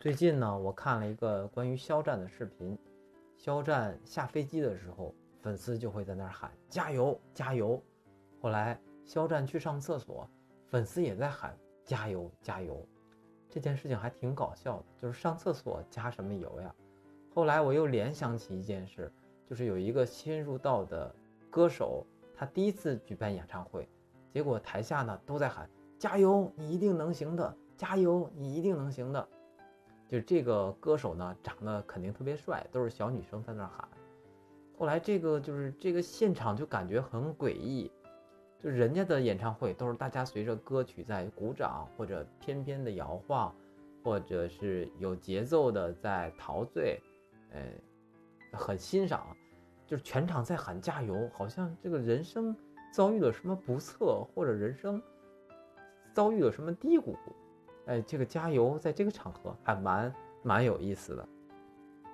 最近呢，我看了一个关于肖战的视频。肖战下飞机的时候，粉丝就会在那儿喊“加油，加油”。后来肖战去上厕所，粉丝也在喊“加油，加油”。这件事情还挺搞笑的，就是上厕所加什么油呀？后来我又联想起一件事，就是有一个新入道的歌手，他第一次举办演唱会，结果台下呢都在喊“加油，你一定能行的，加油，你一定能行的”。就这个歌手呢，长得肯定特别帅，都是小女生在那喊。后来这个就是这个现场就感觉很诡异，就人家的演唱会都是大家随着歌曲在鼓掌，或者翩翩的摇晃，或者是有节奏的在陶醉，呃，很欣赏。就是全场在喊加油，好像这个人生遭遇了什么不测，或者人生遭遇了什么低谷。哎，这个加油，在这个场合还蛮蛮有意思的。